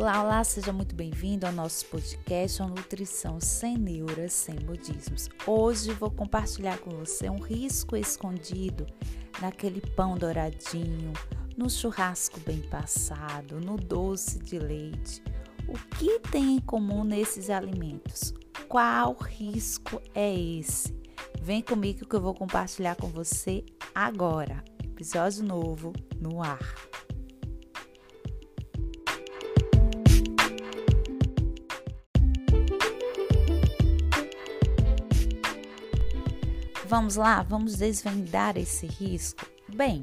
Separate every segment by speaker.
Speaker 1: Olá, olá, seja muito bem-vindo ao nosso podcast, Nutrição Sem Neuras, Sem Budismos. Hoje vou compartilhar com você um risco escondido naquele pão douradinho, no churrasco bem passado, no doce de leite. O que tem em comum nesses alimentos? Qual risco é esse? Vem comigo que eu vou compartilhar com você agora. Episódio novo no ar. Vamos lá, vamos desvendar esse risco? Bem,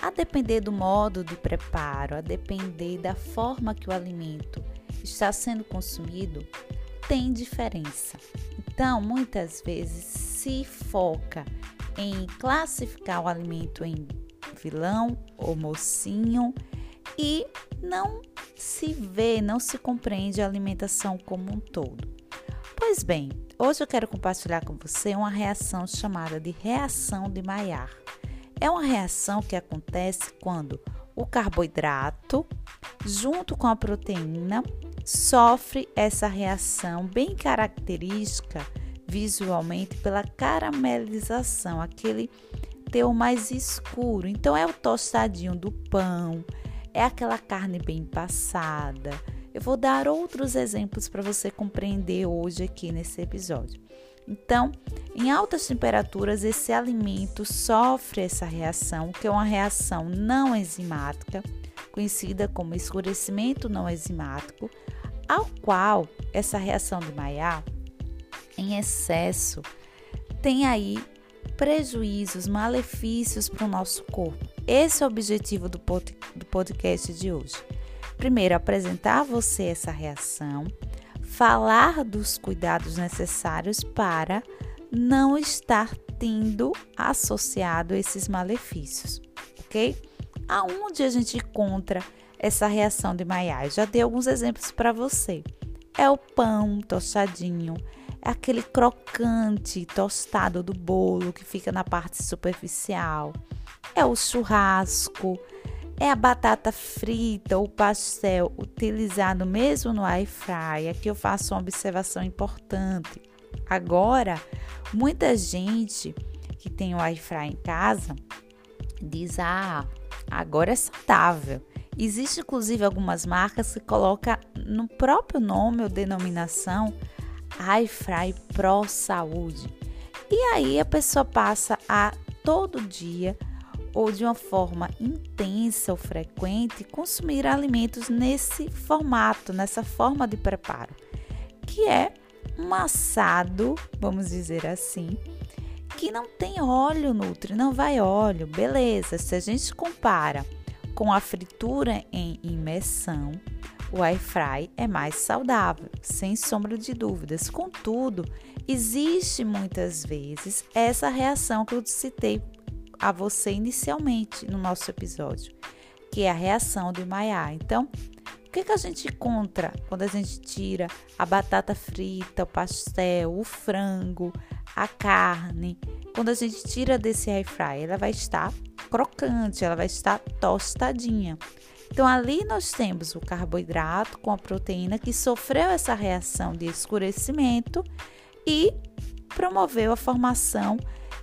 Speaker 1: a depender do modo de preparo, a depender da forma que o alimento está sendo consumido, tem diferença. Então, muitas vezes se foca em classificar o alimento em vilão ou mocinho e não se vê, não se compreende a alimentação como um todo. Pois bem, hoje eu quero compartilhar com você uma reação chamada de reação de Maillard. É uma reação que acontece quando o carboidrato, junto com a proteína, sofre essa reação bem característica visualmente pela caramelização, aquele teor mais escuro. Então é o tostadinho do pão, é aquela carne bem passada, eu vou dar outros exemplos para você compreender hoje aqui nesse episódio. Então, em altas temperaturas, esse alimento sofre essa reação, que é uma reação não enzimática, conhecida como escurecimento não enzimático, ao qual essa reação de Maillard, em excesso, tem aí prejuízos, malefícios para o nosso corpo. Esse é o objetivo do podcast de hoje. Primeiro, apresentar a você essa reação, falar dos cuidados necessários para não estar tendo associado esses malefícios, ok? Aonde a gente encontra essa reação de Maillard? Já dei alguns exemplos para você. É o pão tostadinho, é aquele crocante tostado do bolo que fica na parte superficial, é o churrasco, é a batata frita ou pastel utilizado mesmo no air fry. Aqui eu faço uma observação importante. Agora, muita gente que tem o air fry em casa diz: "Ah, agora é saudável". Existe inclusive algumas marcas que colocam no próprio nome ou denominação air fry pro saúde. E aí a pessoa passa a todo dia ou de uma forma intensa ou frequente consumir alimentos nesse formato, nessa forma de preparo, que é um assado, vamos dizer assim, que não tem óleo nutri, não vai óleo, beleza. Se a gente compara com a fritura em imersão, o air fry é mais saudável, sem sombra de dúvidas. Contudo, existe muitas vezes essa reação que eu citei a você inicialmente no nosso episódio, que é a reação do Maillard. Então, o que, que a gente encontra quando a gente tira a batata frita, o pastel, o frango, a carne? Quando a gente tira desse air fry, ela vai estar crocante, ela vai estar tostadinha. Então, ali nós temos o carboidrato com a proteína que sofreu essa reação de escurecimento e promoveu a formação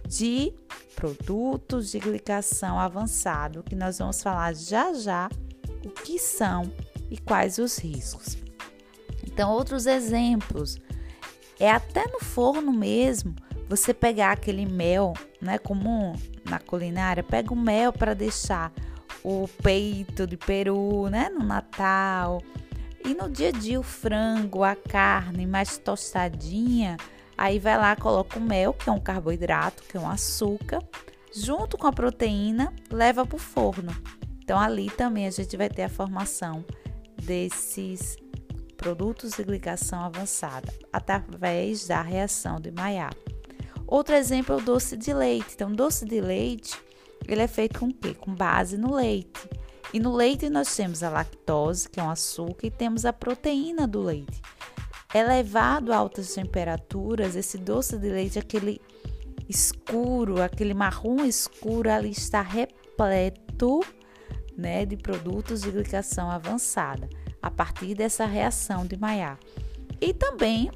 Speaker 1: de produtos de glicação avançado, que nós vamos falar já já o que são e quais os riscos. Então, outros exemplos é até no forno mesmo, você pegar aquele mel, né, comum na culinária, pega o mel para deixar o peito de peru, né, no Natal. E no dia a dia o frango, a carne mais tostadinha, Aí vai lá, coloca o mel, que é um carboidrato, que é um açúcar, junto com a proteína, leva para o forno. Então ali também a gente vai ter a formação desses produtos de glicação avançada através da reação de Maillard. Outro exemplo é o doce de leite. Então, doce de leite, ele é feito com o quê? Com base no leite. E no leite nós temos a lactose, que é um açúcar, e temos a proteína do leite elevado a altas temperaturas, esse doce de leite, aquele escuro, aquele marrom escuro, ali está repleto né, de produtos de glicação avançada. a partir dessa reação de Maillard. E também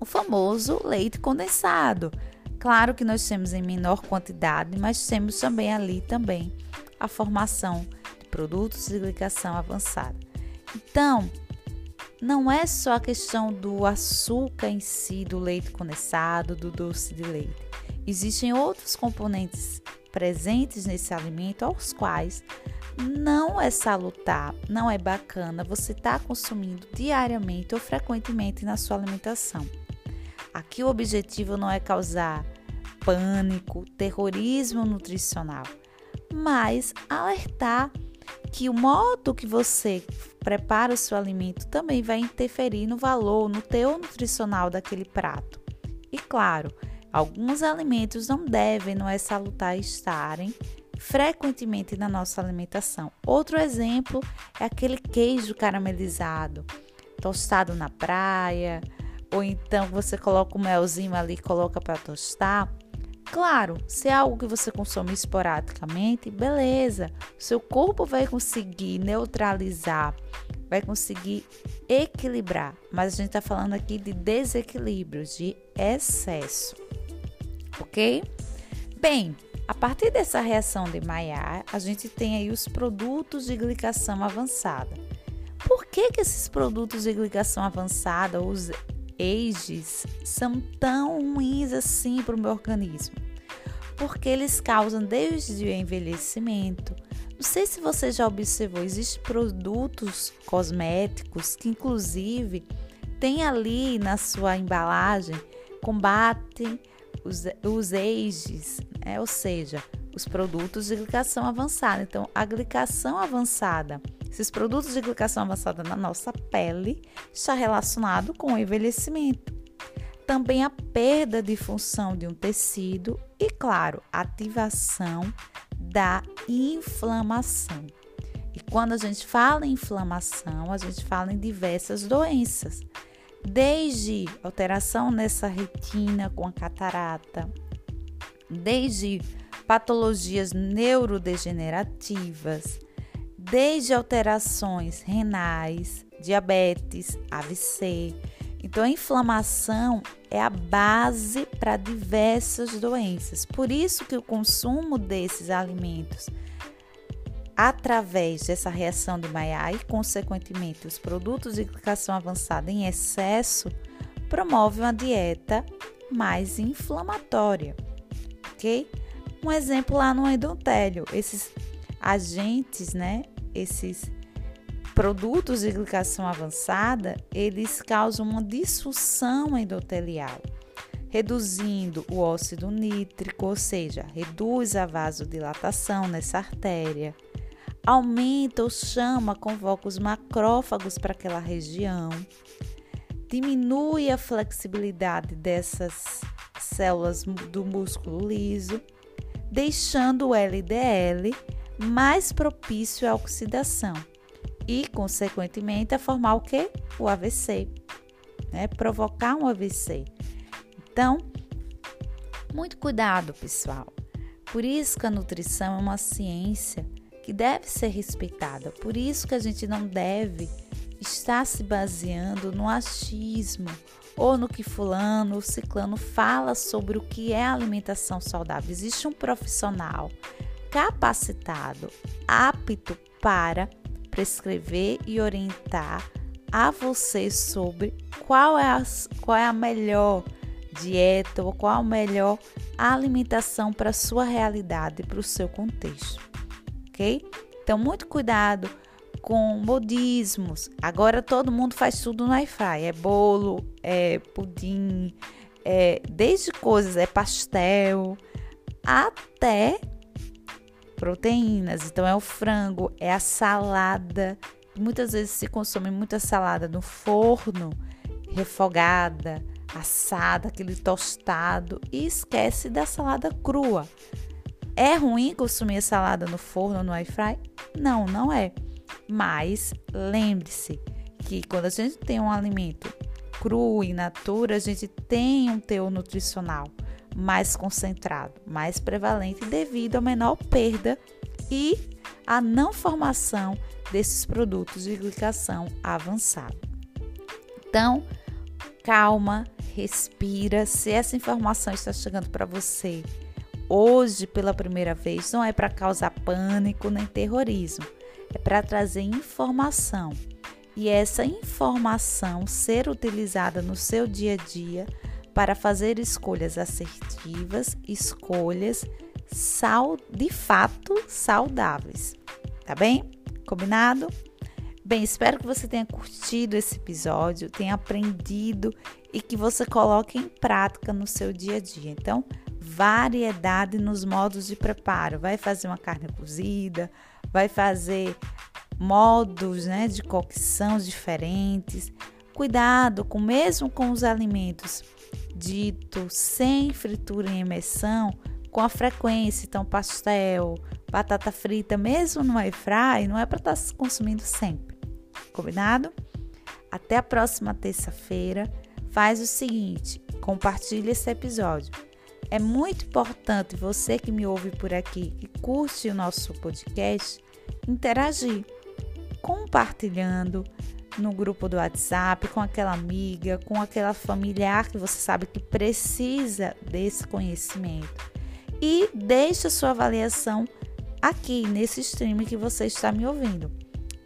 Speaker 1: o famoso leite condensado. Claro que nós temos em menor quantidade, mas temos também ali também a formação de produtos de glicação avançada. Então, não é só a questão do açúcar em si, do leite condensado, do doce de leite. Existem outros componentes presentes nesse alimento aos quais não é salutar, não é bacana você estar tá consumindo diariamente ou frequentemente na sua alimentação. Aqui o objetivo não é causar pânico, terrorismo nutricional, mas alertar que o modo que você prepara o seu alimento também vai interferir no valor, no teor nutricional daquele prato. E claro, alguns alimentos não devem, não é salutar estarem frequentemente na nossa alimentação. Outro exemplo é aquele queijo caramelizado, tostado na praia, ou então você coloca o melzinho ali coloca para tostar. Claro, se é algo que você consome esporadicamente, beleza. Seu corpo vai conseguir neutralizar, vai conseguir equilibrar. Mas a gente está falando aqui de desequilíbrios, de excesso. Ok? Bem, a partir dessa reação de Maillard, a gente tem aí os produtos de glicação avançada. Por que, que esses produtos de glicação avançada, os AGEs, são tão ruins assim para o meu organismo? Porque eles causam desde o envelhecimento. Não sei se você já observou, existem produtos cosméticos que inclusive tem ali na sua embalagem combatem os, os ages, né? ou seja, os produtos de glicação avançada. Então, a glicação avançada, esses produtos de glicação avançada na nossa pele está relacionado com o envelhecimento. Também a perda de função de um tecido e, claro, ativação da inflamação. E quando a gente fala em inflamação, a gente fala em diversas doenças desde alteração nessa retina com a catarata, desde patologias neurodegenerativas, desde alterações renais, diabetes, AVC. Então, a inflamação é a base para diversas doenças. Por isso que o consumo desses alimentos através dessa reação de Maillard e, consequentemente, os produtos de glicação avançada em excesso, promove uma dieta mais inflamatória, ok? Um exemplo lá no endotélio, esses agentes, né? Esses produtos de glicação avançada, eles causam uma disfunção endotelial, reduzindo o óxido nítrico, ou seja, reduz a vasodilatação nessa artéria, aumenta ou chama, convoca os macrófagos para aquela região, diminui a flexibilidade dessas células do músculo liso, deixando o LDL mais propício à oxidação e, consequentemente, a formar o que? O AVC, né? provocar um AVC. Então, muito cuidado, pessoal. Por isso que a nutrição é uma ciência que deve ser respeitada. Por isso que a gente não deve estar se baseando no achismo ou no que fulano ou ciclano fala sobre o que é alimentação saudável. Existe um profissional capacitado, apto para prescrever e orientar a você sobre qual é a, qual é a melhor dieta ou qual a melhor alimentação para sua realidade, para o seu contexto ok? Então, muito cuidado com modismos. Agora todo mundo faz tudo no Wi-Fi. É bolo, é pudim, é, desde coisas, é pastel, até proteínas. Então é o frango, é a salada. Muitas vezes se consome muita salada no forno, refogada, assada, aquele tostado e esquece da salada crua. É ruim consumir salada no forno ou no air fry? Não, não é. Mas lembre-se que quando a gente tem um alimento cru e natura, a gente tem um teor nutricional mais concentrado, mais prevalente devido à menor perda e à não formação desses produtos de glicação avançada. Então, calma, respira. Se essa informação está chegando para você hoje pela primeira vez, não é para causar pânico nem terrorismo, é para trazer informação. E essa informação ser utilizada no seu dia a dia para fazer escolhas assertivas, escolhas sal, de fato saudáveis. Tá bem? Combinado? Bem, espero que você tenha curtido esse episódio, tenha aprendido e que você coloque em prática no seu dia a dia. Então, variedade nos modos de preparo. Vai fazer uma carne cozida, vai fazer modos né, de cocção diferentes. Cuidado com mesmo com os alimentos dito sem fritura em imersão, com a frequência, então pastel, batata frita, mesmo no air fry, não é para estar tá consumindo sempre. Combinado? Até a próxima terça-feira. Faz o seguinte, compartilhe esse episódio. É muito importante você que me ouve por aqui e curte o nosso podcast interagir, compartilhando no grupo do WhatsApp, com aquela amiga, com aquela familiar que você sabe que precisa desse conhecimento. E deixe a sua avaliação aqui nesse stream que você está me ouvindo.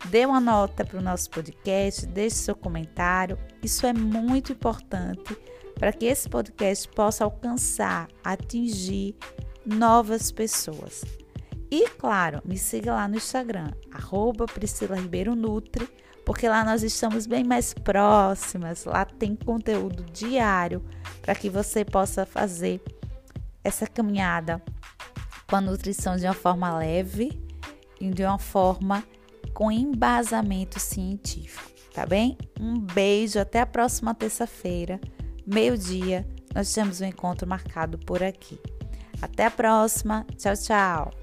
Speaker 1: Dê uma nota para o nosso podcast, deixe seu comentário. Isso é muito importante para que esse podcast possa alcançar, atingir novas pessoas. E claro, me siga lá no Instagram, arroba Priscila Ribeiro Nutri, porque lá nós estamos bem mais próximas, lá tem conteúdo diário para que você possa fazer essa caminhada com a nutrição de uma forma leve e de uma forma com embasamento científico, tá bem? Um beijo, até a próxima terça-feira, meio-dia, nós temos um encontro marcado por aqui. Até a próxima, tchau, tchau!